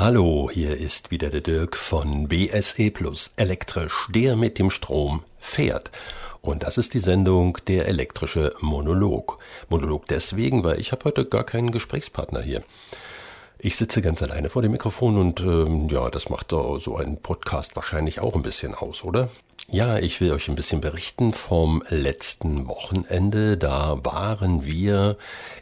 Hallo, hier ist wieder der Dirk von BSE Plus elektrisch, der mit dem Strom fährt. Und das ist die Sendung Der elektrische Monolog. Monolog deswegen, weil ich habe heute gar keinen Gesprächspartner hier. Ich sitze ganz alleine vor dem Mikrofon und ähm, ja, das macht so ein Podcast wahrscheinlich auch ein bisschen aus, oder? Ja, ich will euch ein bisschen berichten vom letzten Wochenende. Da waren wir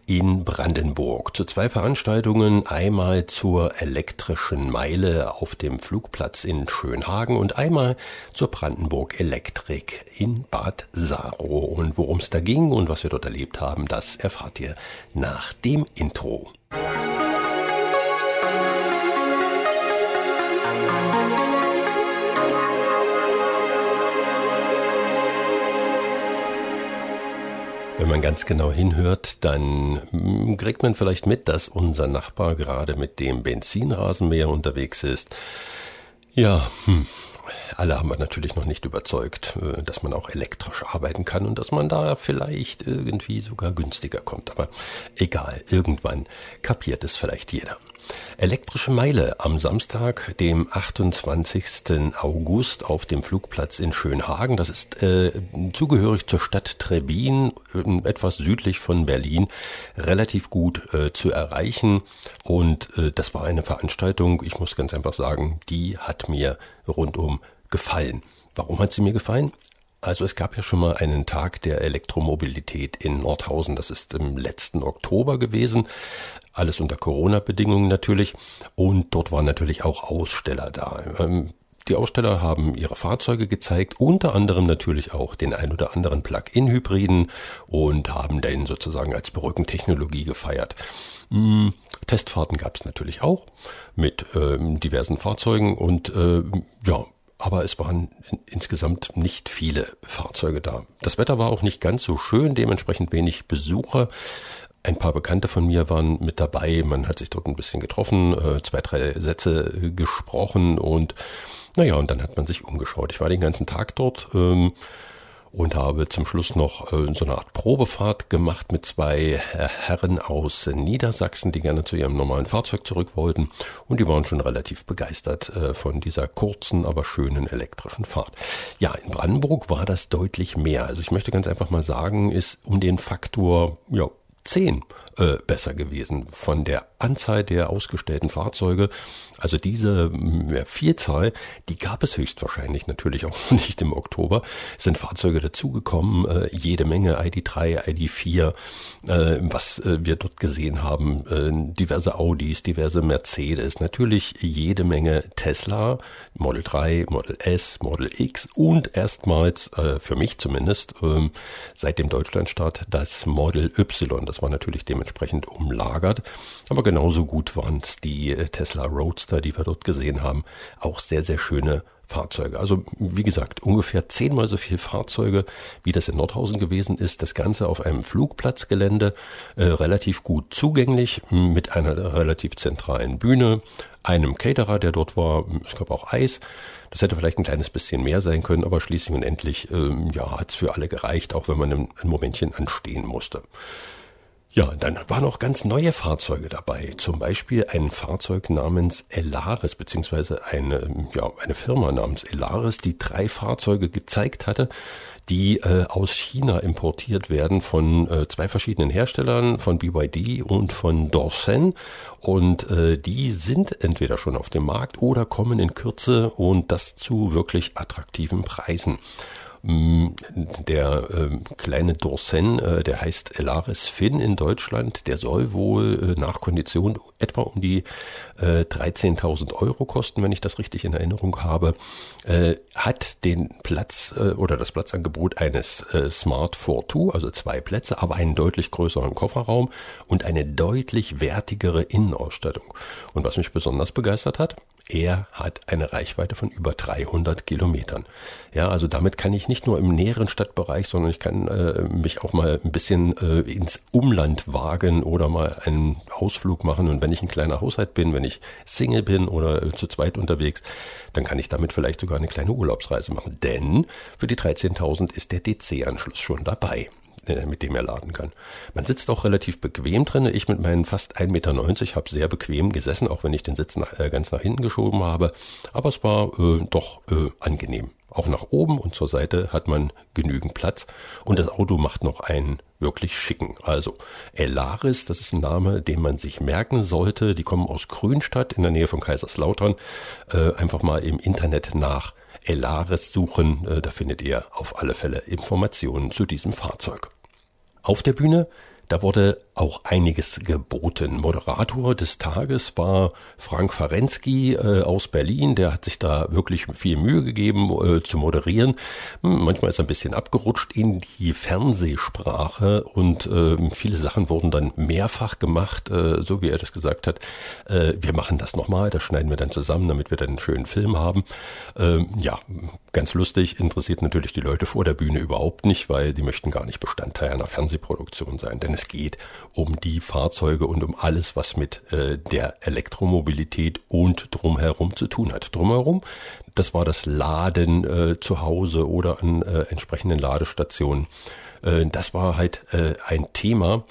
in Brandenburg zu zwei Veranstaltungen. Einmal zur elektrischen Meile auf dem Flugplatz in Schönhagen und einmal zur Brandenburg Elektrik in Bad Saro. Und worum es da ging und was wir dort erlebt haben, das erfahrt ihr nach dem Intro. Wenn man ganz genau hinhört, dann kriegt man vielleicht mit, dass unser Nachbar gerade mit dem Benzinrasenmäher unterwegs ist. Ja, hm, alle haben wir natürlich noch nicht überzeugt, äh, dass man auch elektrisch arbeiten kann und dass man da vielleicht irgendwie sogar günstiger kommt. Aber egal, irgendwann kapiert es vielleicht jeder. Elektrische Meile am Samstag, dem 28. August auf dem Flugplatz in Schönhagen. Das ist äh, zugehörig zur Stadt Trebin, äh, etwas südlich von Berlin, relativ gut äh, zu erreichen. Und äh, das war eine Veranstaltung, ich muss ganz einfach sagen, die hat mir rundum gefallen. Warum hat sie mir gefallen? Also es gab ja schon mal einen Tag der Elektromobilität in Nordhausen. Das ist im letzten Oktober gewesen. Alles unter Corona-Bedingungen natürlich. Und dort waren natürlich auch Aussteller da. Ähm, die Aussteller haben ihre Fahrzeuge gezeigt, unter anderem natürlich auch den ein oder anderen Plug-in-Hybriden und haben den sozusagen als Brückentechnologie gefeiert. Hm, Testfahrten gab es natürlich auch mit ähm, diversen Fahrzeugen und äh, ja, aber es waren insgesamt nicht viele Fahrzeuge da. Das Wetter war auch nicht ganz so schön, dementsprechend wenig Besucher. Ein paar Bekannte von mir waren mit dabei. Man hat sich dort ein bisschen getroffen, äh, zwei, drei Sätze gesprochen und naja, und dann hat man sich umgeschaut. Ich war den ganzen Tag dort. Ähm, und habe zum Schluss noch äh, so eine Art Probefahrt gemacht mit zwei Herren aus Niedersachsen, die gerne zu ihrem normalen Fahrzeug zurück wollten und die waren schon relativ begeistert äh, von dieser kurzen, aber schönen elektrischen Fahrt. Ja, in Brandenburg war das deutlich mehr. Also ich möchte ganz einfach mal sagen, ist um den Faktor ja, 10 äh, besser gewesen von der Anzahl der ausgestellten Fahrzeuge. Also diese ja, Vielzahl, die gab es höchstwahrscheinlich natürlich auch nicht im Oktober. Es sind Fahrzeuge dazugekommen, äh, jede Menge ID3, ID4, äh, was äh, wir dort gesehen haben, äh, diverse Audis, diverse Mercedes, natürlich jede Menge Tesla, Model 3, Model S, Model X und erstmals, äh, für mich zumindest, ähm, seit dem Deutschlandstart das Model Y. Das war natürlich dementsprechend umlagert, aber genauso gut waren es die äh, Tesla Roadster, die wir dort gesehen haben. Auch sehr, sehr schöne Fahrzeuge. Also wie gesagt, ungefähr zehnmal so viele Fahrzeuge, wie das in Nordhausen gewesen ist. Das Ganze auf einem Flugplatzgelände, äh, relativ gut zugänglich, mit einer relativ zentralen Bühne, einem Caterer, der dort war. Es gab auch Eis. Das hätte vielleicht ein kleines bisschen mehr sein können, aber schließlich und endlich ähm, ja, hat es für alle gereicht, auch wenn man ein, ein Momentchen anstehen musste. Ja, dann waren auch ganz neue Fahrzeuge dabei. Zum Beispiel ein Fahrzeug namens Elaris, beziehungsweise eine, ja, eine Firma namens Elaris, die drei Fahrzeuge gezeigt hatte, die äh, aus China importiert werden von äh, zwei verschiedenen Herstellern, von BYD und von Dorsen. Und äh, die sind entweder schon auf dem Markt oder kommen in Kürze und das zu wirklich attraktiven Preisen. Der äh, kleine Dorsen, äh, der heißt Elaris Finn in Deutschland, der soll wohl äh, nach Kondition etwa um die äh, 13.000 Euro kosten, wenn ich das richtig in Erinnerung habe, äh, hat den Platz äh, oder das Platzangebot eines äh, Smart 4 also zwei Plätze, aber einen deutlich größeren Kofferraum und eine deutlich wertigere Innenausstattung. Und was mich besonders begeistert hat, er hat eine Reichweite von über 300 Kilometern. Ja, also damit kann ich nicht nur im näheren Stadtbereich, sondern ich kann äh, mich auch mal ein bisschen äh, ins Umland wagen oder mal einen Ausflug machen. Und wenn ich ein kleiner Haushalt bin, wenn ich Single bin oder äh, zu zweit unterwegs, dann kann ich damit vielleicht sogar eine kleine Urlaubsreise machen. Denn für die 13.000 ist der DC-Anschluss schon dabei. Äh, mit dem er laden kann. Man sitzt auch relativ bequem drin. Ich mit meinen fast 1,90 Meter habe sehr bequem gesessen, auch wenn ich den Sitz nach, äh, ganz nach hinten geschoben habe. Aber es war äh, doch äh, angenehm. Auch nach oben und zur Seite hat man genügend Platz und das Auto macht noch einen wirklich schicken. Also Elaris, das ist ein Name, den man sich merken sollte. Die kommen aus Grünstadt in der Nähe von Kaiserslautern. Äh, einfach mal im Internet nach Elaris suchen. Äh, da findet ihr auf alle Fälle Informationen zu diesem Fahrzeug. Auf der Bühne. Da wurde auch einiges geboten. Moderator des Tages war Frank Farensky äh, aus Berlin. Der hat sich da wirklich viel Mühe gegeben äh, zu moderieren. Hm, manchmal ist er ein bisschen abgerutscht in die Fernsehsprache und äh, viele Sachen wurden dann mehrfach gemacht, äh, so wie er das gesagt hat. Äh, wir machen das nochmal, das schneiden wir dann zusammen, damit wir dann einen schönen Film haben. Ähm, ja, ganz lustig, interessiert natürlich die Leute vor der Bühne überhaupt nicht, weil die möchten gar nicht Bestandteil einer Fernsehproduktion sein. Denn es geht um die Fahrzeuge und um alles, was mit äh, der Elektromobilität und drumherum zu tun hat. Drumherum, das war das Laden äh, zu Hause oder an äh, entsprechenden Ladestationen. Äh, das war halt äh, ein Thema.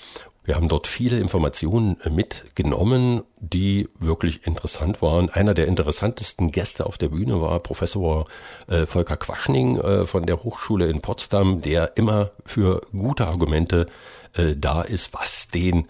Wir haben dort viele Informationen äh, mitgenommen, die wirklich interessant waren. Einer der interessantesten Gäste auf der Bühne war Professor äh, Volker Quaschning äh, von der Hochschule in Potsdam, der immer für gute Argumente äh, da ist, was den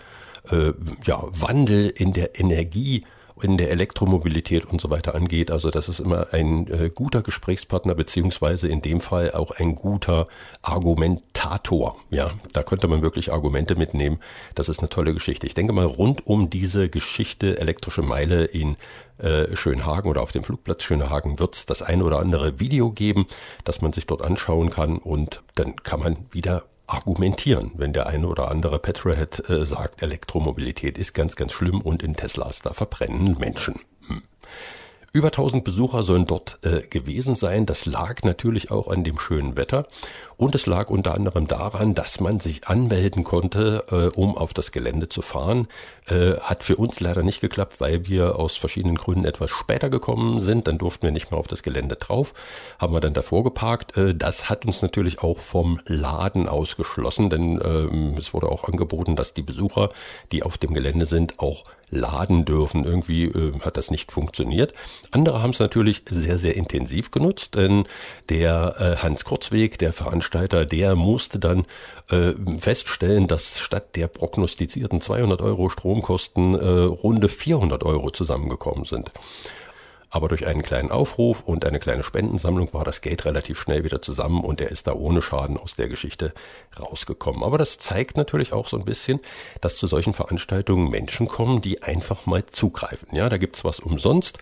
äh, ja, Wandel in der Energie in der Elektromobilität und so weiter angeht. Also das ist immer ein äh, guter Gesprächspartner beziehungsweise in dem Fall auch ein guter Argumentator. Ja, da könnte man wirklich Argumente mitnehmen. Das ist eine tolle Geschichte. Ich denke mal rund um diese Geschichte elektrische Meile in äh, Schönhagen oder auf dem Flugplatz Schönhagen wird es das ein oder andere Video geben, das man sich dort anschauen kann und dann kann man wieder argumentieren, wenn der eine oder andere Petrolhead äh, sagt, Elektromobilität ist ganz, ganz schlimm und in Teslas da verbrennen Menschen. Hm. Über 1000 Besucher sollen dort äh, gewesen sein. Das lag natürlich auch an dem schönen Wetter. Und es lag unter anderem daran, dass man sich anmelden konnte, äh, um auf das Gelände zu fahren. Äh, hat für uns leider nicht geklappt, weil wir aus verschiedenen Gründen etwas später gekommen sind. Dann durften wir nicht mehr auf das Gelände drauf. Haben wir dann davor geparkt. Äh, das hat uns natürlich auch vom Laden ausgeschlossen, denn ähm, es wurde auch angeboten, dass die Besucher, die auf dem Gelände sind, auch laden dürfen. Irgendwie äh, hat das nicht funktioniert. Andere haben es natürlich sehr, sehr intensiv genutzt, denn der äh, Hans Kurzweg, der Veranstalter, Veranstalter, der musste dann äh, feststellen, dass statt der prognostizierten 200 Euro Stromkosten äh, runde 400 Euro zusammengekommen sind. Aber durch einen kleinen Aufruf und eine kleine Spendensammlung war das Geld relativ schnell wieder zusammen und er ist da ohne Schaden aus der Geschichte rausgekommen. Aber das zeigt natürlich auch so ein bisschen, dass zu solchen Veranstaltungen Menschen kommen, die einfach mal zugreifen. Ja, da gibt's was umsonst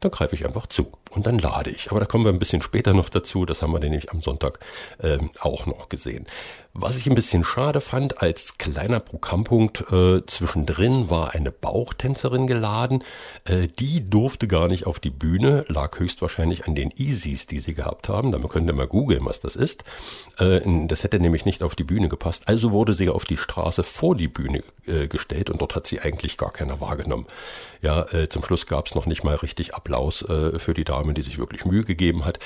dann greife ich einfach zu und dann lade ich. Aber da kommen wir ein bisschen später noch dazu. Das haben wir nämlich am Sonntag ähm, auch noch gesehen. Was ich ein bisschen schade fand, als kleiner Programmpunkt äh, zwischendrin war eine Bauchtänzerin geladen. Äh, die durfte gar nicht auf die Bühne, lag höchstwahrscheinlich an den Easies, die sie gehabt haben. Da könnt ihr mal googeln, was das ist. Äh, das hätte nämlich nicht auf die Bühne gepasst. Also wurde sie auf die Straße vor die Bühne äh, gestellt und dort hat sie eigentlich gar keiner wahrgenommen. Ja, äh, zum Schluss gab es noch nicht mal richtig Applaus äh, für die Dame, die sich wirklich Mühe gegeben hat.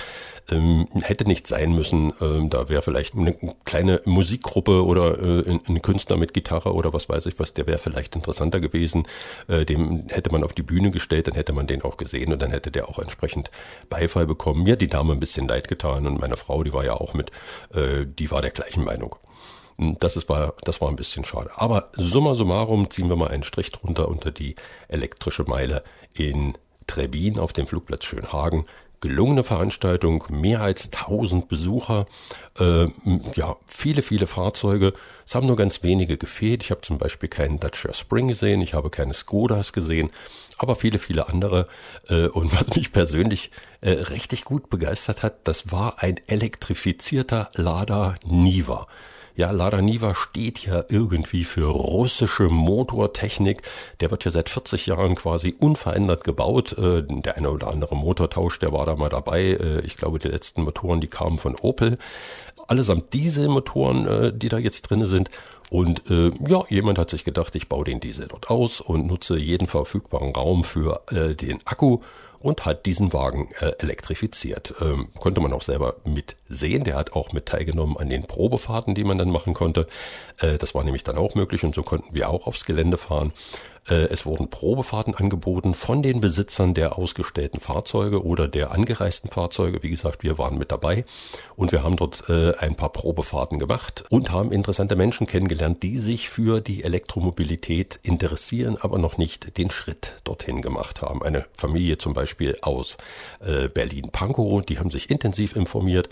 Ähm, hätte nicht sein müssen. Ähm, da wäre vielleicht eine kleine Musikgruppe oder äh, ein, Künstler mit Gitarre oder was weiß ich was, der wäre vielleicht interessanter gewesen. Äh, dem hätte man auf die Bühne gestellt, dann hätte man den auch gesehen und dann hätte der auch entsprechend Beifall bekommen. Mir hat die Dame ein bisschen leid getan und meine Frau, die war ja auch mit, äh, die war der gleichen Meinung. Das, ist, war, das war ein bisschen schade. Aber summa summarum ziehen wir mal einen Strich drunter unter die elektrische Meile in Trebin auf dem Flugplatz Schönhagen gelungene Veranstaltung, mehr als 1000 Besucher, äh, ja, viele, viele Fahrzeuge. Es haben nur ganz wenige gefehlt. Ich habe zum Beispiel keinen Dacia Spring gesehen, ich habe keine Skodas gesehen, aber viele, viele andere. Äh, und was mich persönlich äh, richtig gut begeistert hat, das war ein elektrifizierter Lada Niva. Ja, Lada Niva steht ja irgendwie für russische Motortechnik. Der wird ja seit 40 Jahren quasi unverändert gebaut. Äh, der eine oder andere Motortausch, der war da mal dabei. Äh, ich glaube, die letzten Motoren, die kamen von Opel. Allesamt Dieselmotoren, äh, die da jetzt drinne sind. Und äh, ja, jemand hat sich gedacht, ich baue den Diesel dort aus und nutze jeden verfügbaren Raum für äh, den Akku und hat diesen Wagen äh, elektrifiziert. Ähm, konnte man auch selber mit sehen. Der hat auch mit teilgenommen an den Probefahrten, die man dann machen konnte. Äh, das war nämlich dann auch möglich und so konnten wir auch aufs Gelände fahren. Äh, es wurden Probefahrten angeboten von den Besitzern der ausgestellten Fahrzeuge oder der angereisten Fahrzeuge. Wie gesagt, wir waren mit dabei und wir haben dort äh, ein paar Probefahrten gemacht und haben interessante Menschen kennengelernt, die sich für die Elektromobilität interessieren, aber noch nicht den Schritt dorthin gemacht haben. Eine Familie zum Beispiel aus äh, Berlin-Pankow, die haben sich intensiv informiert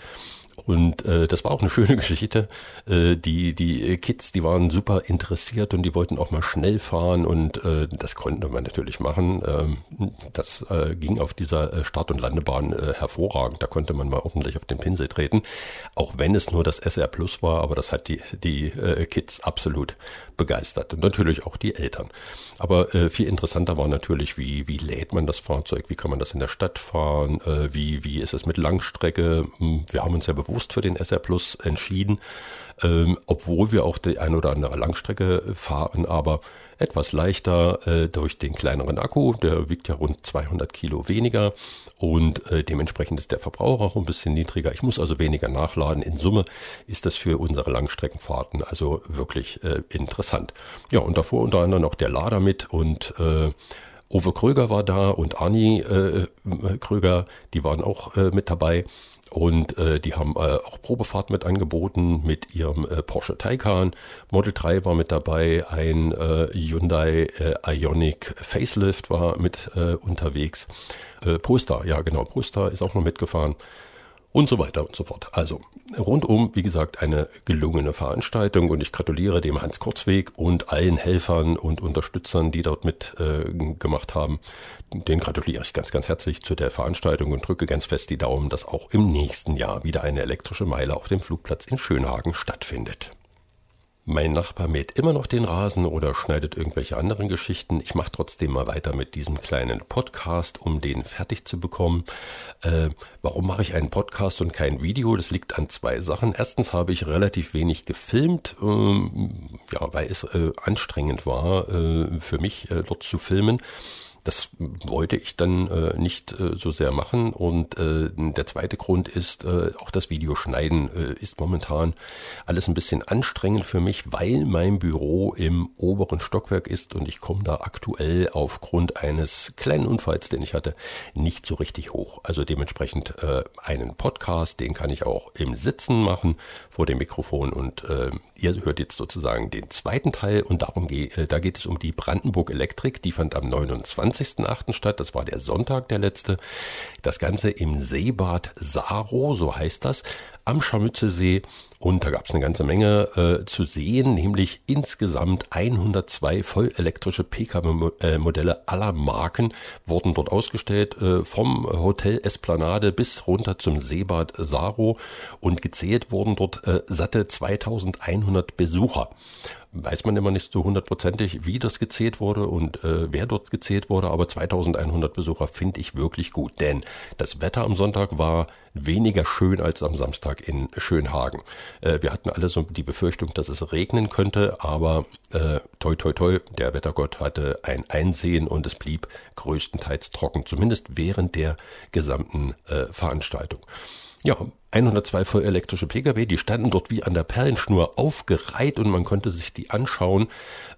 und äh, das war auch eine schöne Geschichte. Äh, die, die Kids, die waren super interessiert und die wollten auch mal schnell fahren und äh, das konnte man natürlich machen. Ähm, das äh, ging auf dieser äh, Start- und Landebahn äh, hervorragend. Da konnte man mal ordentlich auf den Pinsel treten. Auch wenn es nur das SR Plus war, aber das hat die, die äh, Kids absolut begeistert. Und natürlich auch die Eltern. Aber äh, viel interessanter war natürlich, wie, wie lädt man das Fahrzeug, wie kann man das in der Stadt fahren, äh, wie, wie ist es mit Langstrecke. Hm, wir haben uns ja bewusst für den SR Plus entschieden, ähm, obwohl wir auch die ein oder andere Langstrecke fahren, aber etwas leichter äh, durch den kleineren Akku, der wiegt ja rund 200 Kilo weniger und äh, dementsprechend ist der Verbrauch auch ein bisschen niedriger. Ich muss also weniger nachladen. In Summe ist das für unsere Langstreckenfahrten also wirklich äh, interessant. Ja, und davor unter anderem noch der Lader mit und äh, Uwe Kröger war da und Arni äh, Kröger, die waren auch äh, mit dabei. Und äh, die haben äh, auch Probefahrt mit angeboten mit ihrem äh, Porsche Taycan. Model 3 war mit dabei, ein äh, Hyundai äh, Ionic Facelift war mit äh, unterwegs. Äh, Poster, ja genau, Poster ist auch noch mitgefahren und so weiter und so fort. Also rundum, wie gesagt, eine gelungene Veranstaltung und ich gratuliere dem Hans Kurzweg und allen Helfern und Unterstützern, die dort mit äh, haben. Den gratuliere ich ganz, ganz herzlich zu der Veranstaltung und drücke ganz fest die Daumen, dass auch im nächsten Jahr wieder eine elektrische Meile auf dem Flugplatz in Schönhagen stattfindet. Mein Nachbar mäht immer noch den Rasen oder schneidet irgendwelche anderen Geschichten. Ich mache trotzdem mal weiter mit diesem kleinen Podcast, um den fertig zu bekommen. Äh, warum mache ich einen Podcast und kein Video? Das liegt an zwei Sachen. Erstens habe ich relativ wenig gefilmt, ähm, ja, weil es äh, anstrengend war äh, für mich äh, dort zu filmen. Das wollte ich dann äh, nicht äh, so sehr machen. Und äh, der zweite Grund ist, äh, auch das Videoschneiden äh, ist momentan alles ein bisschen anstrengend für mich, weil mein Büro im oberen Stockwerk ist und ich komme da aktuell aufgrund eines kleinen Unfalls, den ich hatte, nicht so richtig hoch. Also dementsprechend äh, einen Podcast, den kann ich auch im Sitzen machen vor dem Mikrofon und äh, ihr hört jetzt sozusagen den zweiten Teil und darum geht, äh, da geht es um die Brandenburg Elektrik, die fand am 29 20.08. statt. Das war der Sonntag, der letzte. Das Ganze im Seebad Saro, so heißt das, am Scharmützelsee. Und da gab es eine ganze Menge äh, zu sehen, nämlich insgesamt 102 vollelektrische Pkw-Modelle aller Marken wurden dort ausgestellt, äh, vom Hotel Esplanade bis runter zum Seebad Saro. Und gezählt wurden dort äh, satte 2100 Besucher weiß man immer nicht so hundertprozentig, wie das gezählt wurde und äh, wer dort gezählt wurde, aber 2100 Besucher finde ich wirklich gut, denn das Wetter am Sonntag war weniger schön als am Samstag in Schönhagen. Äh, wir hatten alle so die Befürchtung, dass es regnen könnte, aber äh, toi toi toi, der Wettergott hatte ein Einsehen und es blieb größtenteils trocken, zumindest während der gesamten äh, Veranstaltung. Ja, 102 voll elektrische Pkw, die standen dort wie an der Perlenschnur aufgereiht und man konnte sich die anschauen.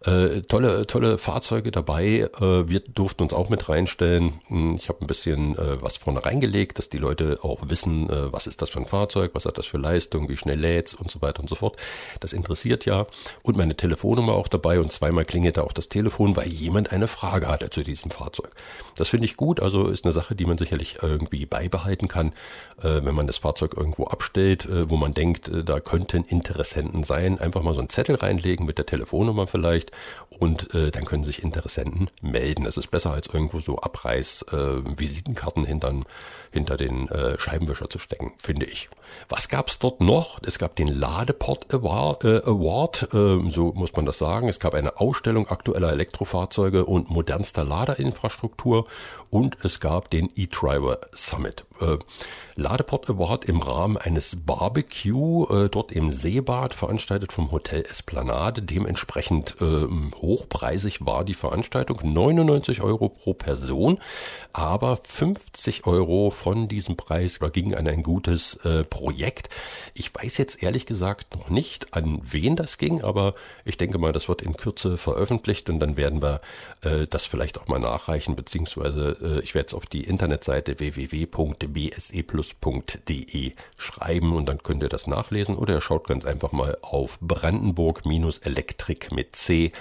Äh, tolle, tolle Fahrzeuge dabei. Äh, wir durften uns auch mit reinstellen. Hm, ich habe ein bisschen äh, was vorne reingelegt, dass die Leute auch wissen, äh, was ist das für ein Fahrzeug, was hat das für Leistung, wie schnell lädt's und so weiter und so fort. Das interessiert ja. Und meine Telefonnummer auch dabei und zweimal klingelte auch das Telefon, weil jemand eine Frage hatte zu diesem Fahrzeug. Das finde ich gut, also ist eine Sache, die man sicherlich irgendwie beibehalten kann, äh, wenn man das Fahrzeug irgendwo abstellt, äh, wo man denkt, äh, da könnten Interessenten sein, einfach mal so einen Zettel reinlegen mit der Telefonnummer vielleicht und äh, dann können sich Interessenten melden. Das ist besser als irgendwo so Abreiß-Visitenkarten äh, hintern, hinter den äh, Scheibenwischer zu stecken, finde ich. Was gab es dort noch? Es gab den Ladeport Award, äh, Award äh, so muss man das sagen. Es gab eine Ausstellung aktueller Elektrofahrzeuge und modernster Ladeinfrastruktur und es gab den E-Driver Summit. Äh, Ladeport Award im Rahmen eines Barbecue äh, dort im Seebad, veranstaltet vom Hotel Esplanade. Dementsprechend äh, hochpreisig war die Veranstaltung. 99 Euro pro Person, aber 50 Euro von diesem Preis ging an ein gutes äh, Projekt. Ich weiß jetzt ehrlich gesagt noch nicht, an wen das ging, aber ich denke mal, das wird in Kürze veröffentlicht und dann werden wir äh, das vielleicht auch mal nachreichen, beziehungsweise äh, ich werde es auf die Internetseite www.bseplus.de schreiben und dann könnt ihr das nachlesen oder ihr schaut ganz einfach mal auf brandenburg-elektrik mit c.de.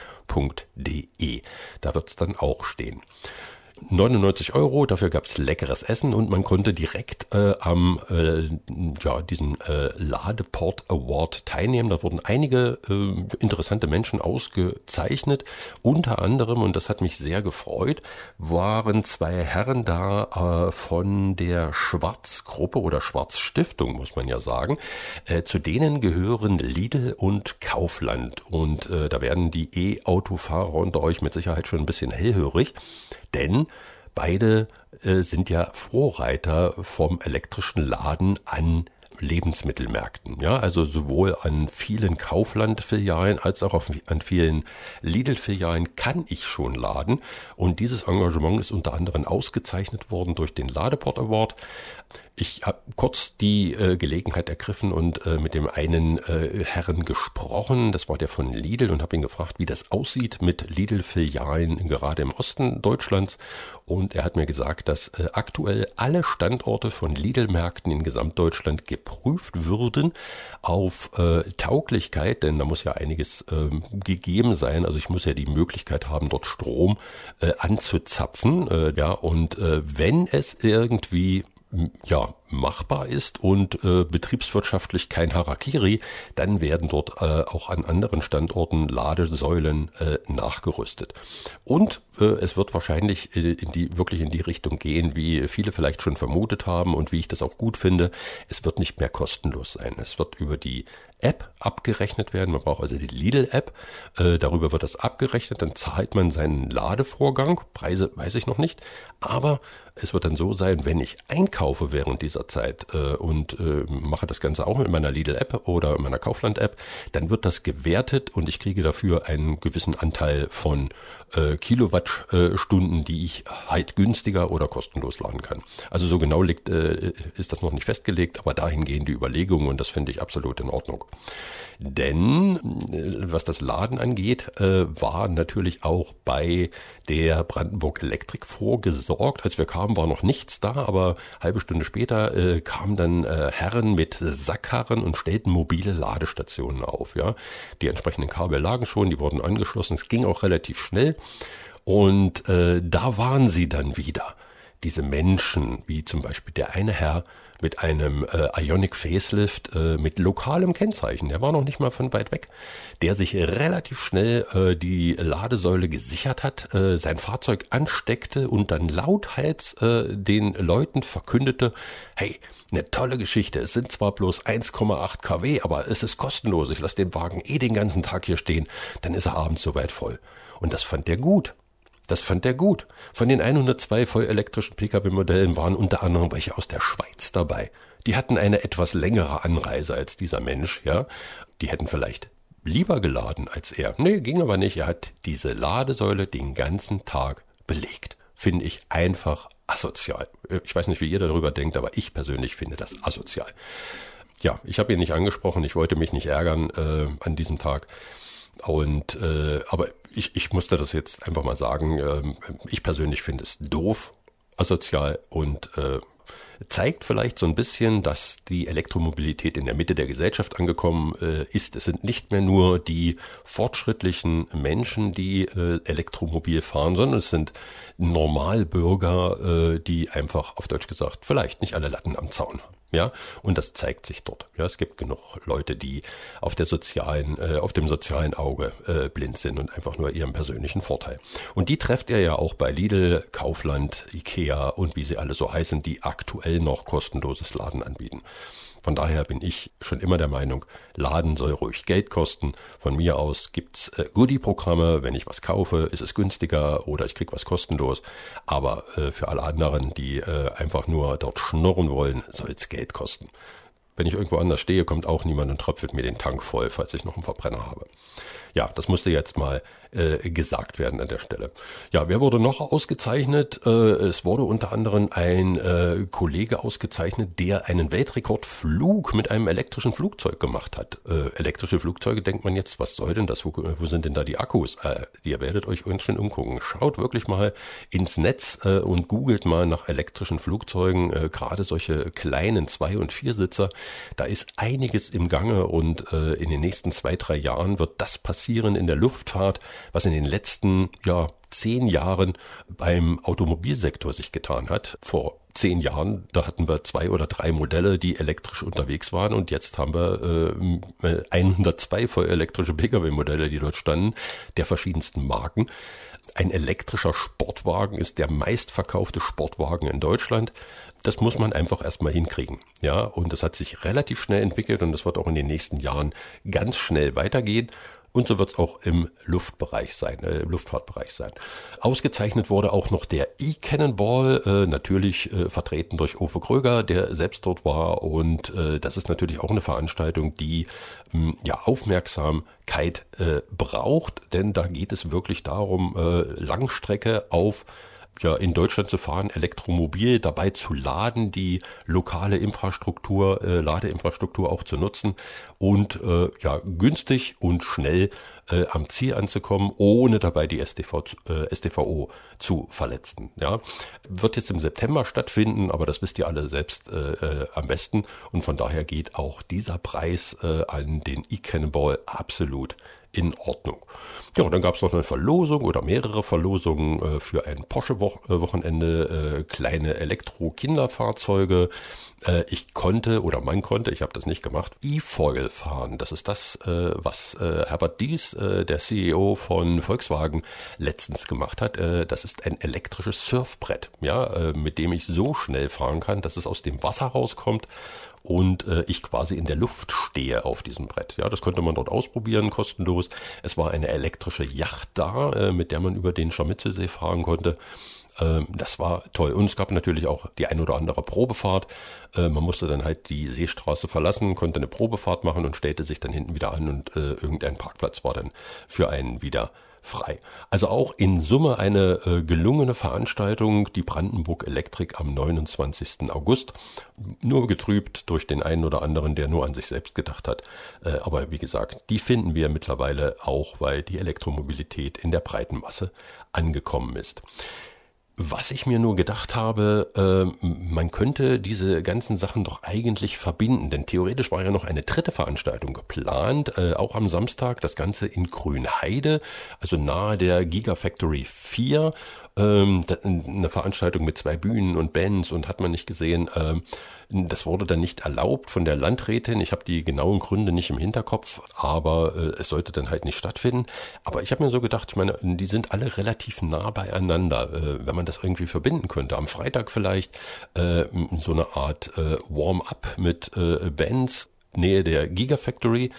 Da wird es dann auch stehen. 99 Euro, dafür gab's leckeres Essen und man konnte direkt äh, am äh, ja, diesen äh, Ladeport Award teilnehmen. Da wurden einige äh, interessante Menschen ausgezeichnet. Unter anderem, und das hat mich sehr gefreut, waren zwei Herren da äh, von der Schwarzgruppe oder Schwarzstiftung, muss man ja sagen. Äh, zu denen gehören Lidl und Kaufland. Und äh, da werden die E-Autofahrer unter euch mit Sicherheit schon ein bisschen hellhörig denn beide äh, sind ja Vorreiter vom elektrischen Laden an Lebensmittelmärkten. Ja, also sowohl an vielen Kaufland-Filialen als auch auf, an vielen Lidl-Filialen kann ich schon laden. Und dieses Engagement ist unter anderem ausgezeichnet worden durch den Ladeport Award. Ich habe kurz die äh, Gelegenheit ergriffen und äh, mit dem einen äh, Herren gesprochen, das war der von Lidl, und habe ihn gefragt, wie das aussieht mit Lidl-Filialen gerade im Osten Deutschlands. Und er hat mir gesagt, dass äh, aktuell alle Standorte von Lidl-Märkten in Gesamtdeutschland geprüft würden auf äh, Tauglichkeit, denn da muss ja einiges ähm, gegeben sein. Also ich muss ja die Möglichkeit haben, dort Strom äh, anzuzapfen. Ja, und wenn es irgendwie 嗯叫 machbar ist und äh, betriebswirtschaftlich kein Harakiri, dann werden dort äh, auch an anderen Standorten Ladesäulen äh, nachgerüstet. Und äh, es wird wahrscheinlich äh, in die, wirklich in die Richtung gehen, wie viele vielleicht schon vermutet haben und wie ich das auch gut finde. Es wird nicht mehr kostenlos sein. Es wird über die App abgerechnet werden. Man braucht also die Lidl-App. Äh, darüber wird das abgerechnet. Dann zahlt man seinen Ladevorgang. Preise weiß ich noch nicht. Aber es wird dann so sein, wenn ich einkaufe während dieser Zeit äh, und äh, mache das Ganze auch mit meiner Lidl-App oder meiner Kaufland-App, dann wird das gewertet und ich kriege dafür einen gewissen Anteil von äh, Kilowattstunden, die ich halt günstiger oder kostenlos laden kann. Also so genau liegt, äh, ist das noch nicht festgelegt, aber dahin gehen die Überlegungen und das finde ich absolut in Ordnung. Denn äh, was das Laden angeht, äh, war natürlich auch bei der Brandenburg Elektrik vorgesorgt. Als wir kamen, war noch nichts da, aber halbe Stunde später äh, kamen dann äh, Herren mit Sackkarren und stellten mobile Ladestationen auf. Ja, die entsprechenden Kabel lagen schon, die wurden angeschlossen. Es ging auch relativ schnell und äh, da waren sie dann wieder diese Menschen, wie zum Beispiel der eine Herr mit einem äh, Ionic Facelift äh, mit lokalem Kennzeichen, der war noch nicht mal von weit weg, der sich relativ schnell äh, die Ladesäule gesichert hat, äh, sein Fahrzeug ansteckte und dann lauthals äh, den Leuten verkündete, hey, eine tolle Geschichte, es sind zwar bloß 1,8 kW, aber es ist kostenlos, ich lasse den Wagen eh den ganzen Tag hier stehen, dann ist er abends soweit voll. Und das fand der gut. Das fand er gut. Von den 102 vollelektrischen Pkw-Modellen waren unter anderem welche aus der Schweiz dabei. Die hatten eine etwas längere Anreise als dieser Mensch, ja. Die hätten vielleicht lieber geladen als er. Nee, ging aber nicht. Er hat diese Ladesäule den ganzen Tag belegt. Finde ich einfach asozial. Ich weiß nicht, wie ihr darüber denkt, aber ich persönlich finde das asozial. Ja, ich habe ihn nicht angesprochen, ich wollte mich nicht ärgern äh, an diesem Tag. Und äh, aber ich, ich musste das jetzt einfach mal sagen. Äh, ich persönlich finde es doof, asozial und äh, zeigt vielleicht so ein bisschen, dass die Elektromobilität in der Mitte der Gesellschaft angekommen äh, ist. Es sind nicht mehr nur die fortschrittlichen Menschen, die äh, Elektromobil fahren, sondern es sind Normalbürger, äh, die einfach auf Deutsch gesagt vielleicht nicht alle Latten am Zaun haben. Ja, und das zeigt sich dort. Ja, es gibt genug Leute, die auf der sozialen, äh, auf dem sozialen Auge äh, blind sind und einfach nur ihren persönlichen Vorteil. Und die trefft er ja auch bei Lidl, Kaufland, Ikea und wie sie alle so heißen, die aktuell noch kostenloses Laden anbieten. Von daher bin ich schon immer der Meinung, Laden soll ruhig Geld kosten. Von mir aus gibt's äh, Goodie-Programme. Wenn ich was kaufe, ist es günstiger oder ich krieg was kostenlos. Aber äh, für alle anderen, die äh, einfach nur dort schnurren wollen, soll es Geld kosten. Wenn ich irgendwo anders stehe, kommt auch niemand und tröpfelt mir den Tank voll, falls ich noch einen Verbrenner habe. Ja, das musste jetzt mal äh, gesagt werden an der Stelle. Ja, wer wurde noch ausgezeichnet? Äh, es wurde unter anderem ein äh, Kollege ausgezeichnet, der einen Weltrekordflug mit einem elektrischen Flugzeug gemacht hat. Äh, elektrische Flugzeuge denkt man jetzt, was soll denn das? Wo, wo sind denn da die Akkus? Äh, ihr werdet euch ganz schön umgucken. Schaut wirklich mal ins Netz äh, und googelt mal nach elektrischen Flugzeugen, gerade solche kleinen Zwei- und Viersitzer. Da ist einiges im Gange und in den nächsten zwei, drei Jahren wird das passieren in der Luftfahrt, was in den letzten, ja, zehn Jahren beim Automobilsektor sich getan hat. Vor zehn Jahren, da hatten wir zwei oder drei Modelle, die elektrisch unterwegs waren und jetzt haben wir äh, 102 voll elektrische Pkw-Modelle, die dort standen, der verschiedensten Marken. Ein elektrischer Sportwagen ist der meistverkaufte Sportwagen in Deutschland. Das muss man einfach erstmal hinkriegen. Ja, und das hat sich relativ schnell entwickelt und das wird auch in den nächsten Jahren ganz schnell weitergehen. Und so wird es auch im Luftbereich sein, äh, im Luftfahrtbereich sein. Ausgezeichnet wurde auch noch der E-Cannonball, äh, natürlich äh, vertreten durch Uwe Kröger, der selbst dort war. Und äh, das ist natürlich auch eine Veranstaltung, die mh, hm, ja Aufmerksamkeit äh, braucht, denn da geht es wirklich darum, äh, Langstrecke auf ja, in Deutschland zu fahren, Elektromobil dabei zu laden, die lokale Infrastruktur, äh, Ladeinfrastruktur auch zu nutzen und äh, ja, günstig und schnell äh, am Ziel anzukommen, ohne dabei die STV, äh, STVO zu verletzen. Ja, wird jetzt im September stattfinden, aber das wisst ihr alle selbst äh, äh, am besten und von daher geht auch dieser Preis äh, an den e-Cannonball absolut in Ordnung. Ja, und dann gab es noch eine Verlosung oder mehrere Verlosungen äh, für ein Porsche-Wochenende, äh, kleine Elektro-Kinderfahrzeuge. Äh, ich konnte oder man konnte, ich habe das nicht gemacht, E-Foil fahren. Das ist das, äh, was äh, Herbert Dies, äh, der CEO von Volkswagen, letztens gemacht hat. Äh, das ist ein elektrisches Surfbrett, ja, äh, mit dem ich so schnell fahren kann, dass es aus dem Wasser rauskommt und äh, ich quasi in der Luft stehe auf diesem Brett. Ja, das konnte man dort ausprobieren, kostenlos. Es war eine elektrische Yacht da, äh, mit der man über den Scharmützelsee fahren konnte. Ähm, das war toll. Und es gab natürlich auch die ein oder andere Probefahrt. Äh, man musste dann halt die Seestraße verlassen, konnte eine Probefahrt machen und stellte sich dann hinten wieder an und äh, irgendein Parkplatz war dann für einen wieder frei. Also auch in Summe eine äh, gelungene Veranstaltung, die Brandenburg Elektrik am 29. August. Nur getrübt durch den einen oder anderen, der nur an sich selbst gedacht hat. Äh, aber wie gesagt, die finden wir mittlerweile auch, weil die Elektromobilität in der breiten Masse angekommen ist. Was ich mir nur gedacht habe, äh, man könnte diese ganzen Sachen doch eigentlich verbinden, denn theoretisch war ja noch eine dritte Veranstaltung geplant, äh, auch am Samstag, das Ganze in Grünheide, also nahe der Gigafactory 4 ähm, eine Veranstaltung mit zwei Bühnen und Bands und hat man nicht gesehen. Ähm, das wurde dann nicht erlaubt von der Landrätin. Ich habe die genauen Gründe nicht im Hinterkopf, aber äh, es sollte dann halt nicht stattfinden. Aber ich habe mir so gedacht, ich meine, die sind alle relativ nah beieinander, äh, wenn man das irgendwie verbinden könnte. Am Freitag vielleicht äh, so eine Art äh, Warm-up mit äh, Bands Nähe der Gigafactory.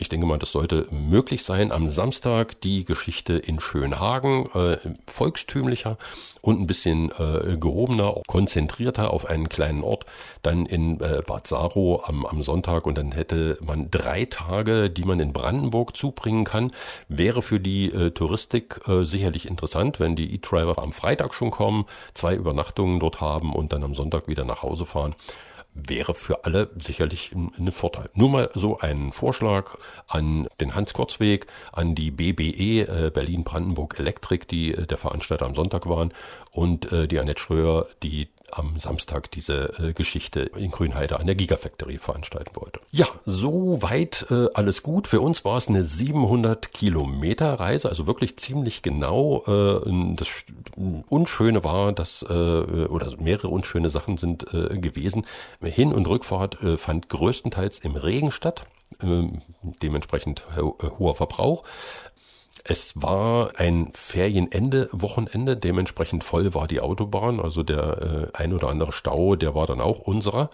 Ich denke mal, das sollte möglich sein. Am Samstag die Geschichte in Schönhagen, äh, volkstümlicher und ein bisschen äh, gehobener, konzentrierter auf einen kleinen Ort. Dann in äh, Bad Saro am, am Sonntag und dann hätte man drei Tage, die man in Brandenburg zubringen kann. Wäre für die äh, Touristik äh, sicherlich interessant, wenn die E-Driver am Freitag schon kommen, zwei Übernachtungen dort haben und dann am Sonntag wieder nach Hause fahren wäre für alle sicherlich ein Vorteil. Nur mal so ein Vorschlag an den Hans Kurzweg, an die BBE äh, Berlin-Brandenburg Elektrik, die äh, der Veranstalter am Sonntag waren, und äh, die Annette Schröer, die am Samstag diese äh, Geschichte in Grünheide an der Gigafactory veranstalten wollte. Ja, soweit äh, alles gut. Für uns war es eine 700 Kilometer Reise, also wirklich ziemlich genau. Äh, das Unschöne war, dass, äh, oder mehrere unschöne Sachen sind äh, gewesen. Hin- und Rückfahrt äh, fand größtenteils im Regen statt. Äh, dementsprechend ho hoher Verbrauch. Es war ein Ferienende, Wochenende, dementsprechend voll war die Autobahn, also der äh, ein oder andere Stau, der war dann auch unserer.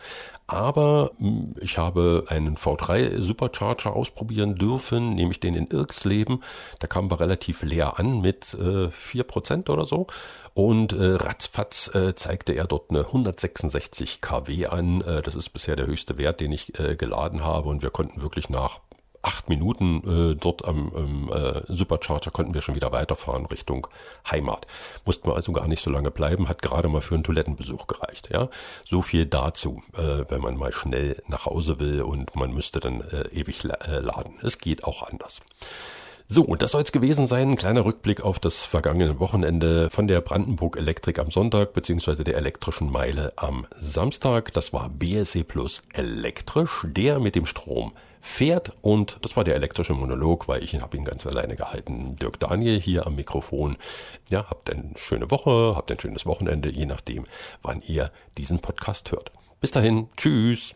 Aber mh, hm, ich habe einen V3 Supercharger ausprobieren dürfen, nämlich den in Irksleben. Da kamen wir relativ leer an mit äh, 4% oder so. Und äh, ratzfatz äh, zeigte er dort eine 166 kW an. Äh, das ist bisher der höchste Wert, den ich äh, geladen habe. Und wir konnten wirklich nach acht Minuten äh, dort am, äh, Supercharger konnten wir schon wieder weiterfahren Richtung Heimat. Mussten wir also gar nicht so lange bleiben, hat gerade mal für einen Toilettenbesuch gereicht. Ja, so viel dazu, äh, wenn man mal schnell nach Hause will und man müsste dann äh, ewig äh, laden. Es geht auch anders. So, und das soll es gewesen sein. Ein kleiner Rückblick auf das vergangene Wochenende von der Brandenburg Elektrik am Sonntag beziehungsweise der elektrischen Meile am Samstag. Das war BSE Plus elektrisch, der mit dem Strom fährt. Und das war der elektrische Monolog, weil ich habe ihn ganz alleine gehalten. Dirk Daniel hier am Mikrofon. Ja, habt eine schöne Woche, habt ein schönes Wochenende, je nachdem, wann ihr diesen Podcast hört. Bis dahin, tschüss.